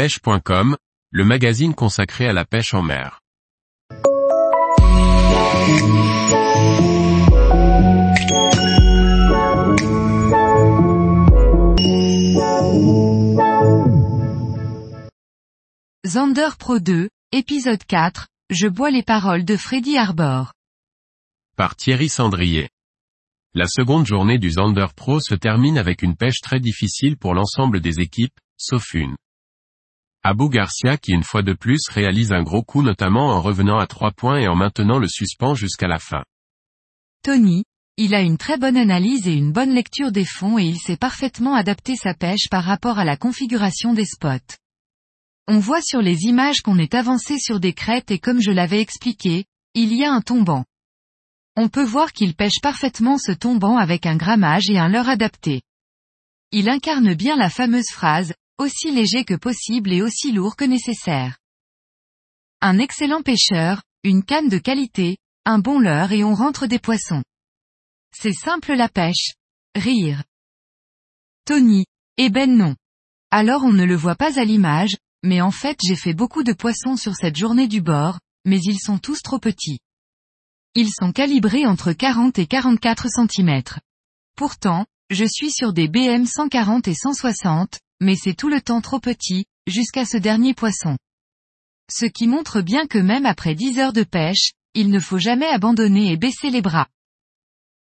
pêche.com, le magazine consacré à la pêche en mer. Zander Pro 2, épisode 4, je bois les paroles de Freddy Arbor. Par Thierry Sandrier. La seconde journée du Zander Pro se termine avec une pêche très difficile pour l'ensemble des équipes, sauf une. Abou Garcia qui une fois de plus réalise un gros coup notamment en revenant à trois points et en maintenant le suspens jusqu'à la fin. Tony, il a une très bonne analyse et une bonne lecture des fonds et il sait parfaitement adapter sa pêche par rapport à la configuration des spots. On voit sur les images qu'on est avancé sur des crêtes et comme je l'avais expliqué, il y a un tombant. On peut voir qu'il pêche parfaitement ce tombant avec un grammage et un leurre adapté. Il incarne bien la fameuse phrase, aussi léger que possible et aussi lourd que nécessaire. Un excellent pêcheur, une canne de qualité, un bon leurre et on rentre des poissons. C'est simple la pêche. Rire. Tony. Eh ben non. Alors on ne le voit pas à l'image, mais en fait j'ai fait beaucoup de poissons sur cette journée du bord, mais ils sont tous trop petits. Ils sont calibrés entre 40 et 44 cm. Pourtant, je suis sur des BM 140 et 160, mais c'est tout le temps trop petit, jusqu'à ce dernier poisson. Ce qui montre bien que même après 10 heures de pêche, il ne faut jamais abandonner et baisser les bras.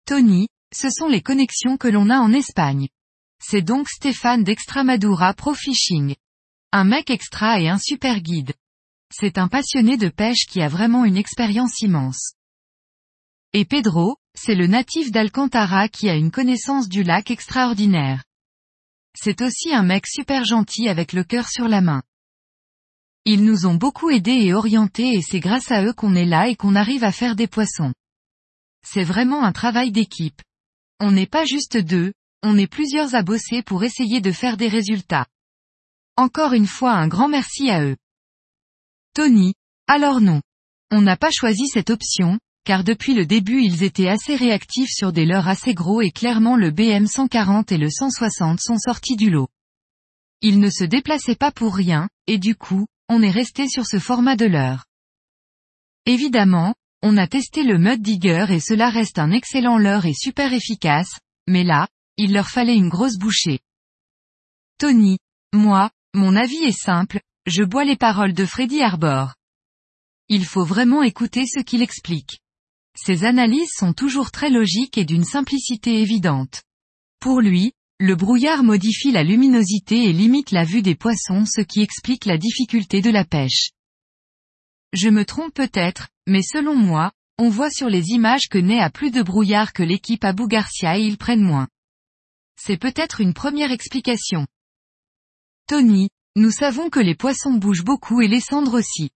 Tony, ce sont les connexions que l'on a en Espagne. C'est donc Stéphane d'Extramadura Pro Fishing. Un mec extra et un super guide. C'est un passionné de pêche qui a vraiment une expérience immense. Et Pedro, c'est le natif d'Alcantara qui a une connaissance du lac extraordinaire. C'est aussi un mec super gentil avec le cœur sur la main. Ils nous ont beaucoup aidés et orientés et c'est grâce à eux qu'on est là et qu'on arrive à faire des poissons. C'est vraiment un travail d'équipe. On n'est pas juste deux, on est plusieurs à bosser pour essayer de faire des résultats. Encore une fois un grand merci à eux. Tony, alors non. On n'a pas choisi cette option, car depuis le début ils étaient assez réactifs sur des leurres assez gros et clairement le BM 140 et le 160 sont sortis du lot. Ils ne se déplaçaient pas pour rien, et du coup, on est resté sur ce format de leurre. Évidemment, on a testé le Mud Digger et cela reste un excellent leurre et super efficace, mais là, il leur fallait une grosse bouchée. Tony, moi, mon avis est simple, je bois les paroles de Freddy Arbor. Il faut vraiment écouter ce qu'il explique. Ses analyses sont toujours très logiques et d'une simplicité évidente. Pour lui, le brouillard modifie la luminosité et limite la vue des poissons ce qui explique la difficulté de la pêche. Je me trompe peut-être, mais selon moi, on voit sur les images que naît à plus de brouillard que l'équipe Abou Garcia et ils prennent moins. C'est peut-être une première explication. Tony, nous savons que les poissons bougent beaucoup et les cendres aussi.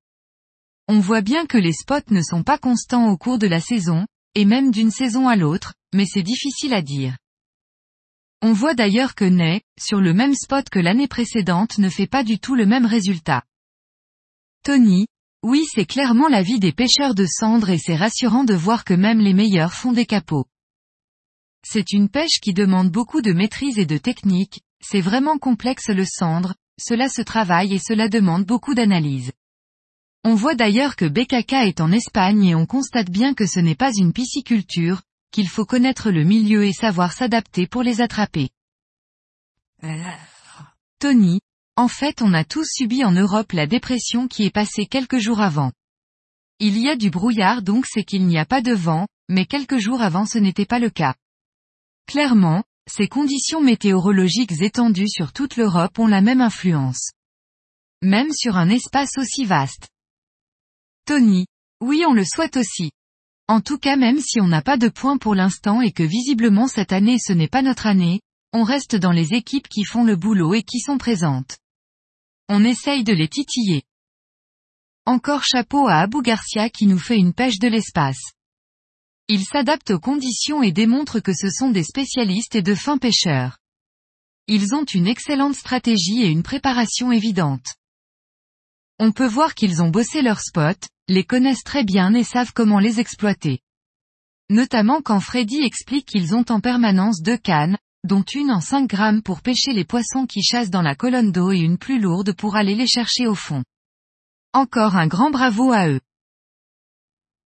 On voit bien que les spots ne sont pas constants au cours de la saison, et même d'une saison à l'autre, mais c'est difficile à dire. On voit d'ailleurs que Ney, sur le même spot que l'année précédente ne fait pas du tout le même résultat. Tony, oui c'est clairement l'avis des pêcheurs de cendres et c'est rassurant de voir que même les meilleurs font des capots. C'est une pêche qui demande beaucoup de maîtrise et de technique, c'est vraiment complexe le cendre, cela se travaille et cela demande beaucoup d'analyse. On voit d'ailleurs que BKK est en Espagne et on constate bien que ce n'est pas une pisciculture, qu'il faut connaître le milieu et savoir s'adapter pour les attraper. Tony, en fait on a tous subi en Europe la dépression qui est passée quelques jours avant. Il y a du brouillard donc c'est qu'il n'y a pas de vent, mais quelques jours avant ce n'était pas le cas. Clairement, ces conditions météorologiques étendues sur toute l'Europe ont la même influence. Même sur un espace aussi vaste. Tony. Oui on le souhaite aussi. En tout cas même si on n'a pas de points pour l'instant et que visiblement cette année ce n'est pas notre année, on reste dans les équipes qui font le boulot et qui sont présentes. On essaye de les titiller. Encore chapeau à Abou Garcia qui nous fait une pêche de l'espace. Il s'adapte aux conditions et démontre que ce sont des spécialistes et de fins pêcheurs. Ils ont une excellente stratégie et une préparation évidente. On peut voir qu'ils ont bossé leur spot, les connaissent très bien et savent comment les exploiter. Notamment quand Freddy explique qu'ils ont en permanence deux cannes, dont une en 5 grammes pour pêcher les poissons qui chassent dans la colonne d'eau et une plus lourde pour aller les chercher au fond. Encore un grand bravo à eux.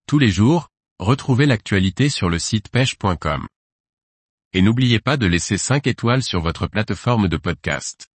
Tous les jours, retrouvez l'actualité sur le site pêche.com. Et n'oubliez pas de laisser 5 étoiles sur votre plateforme de podcast.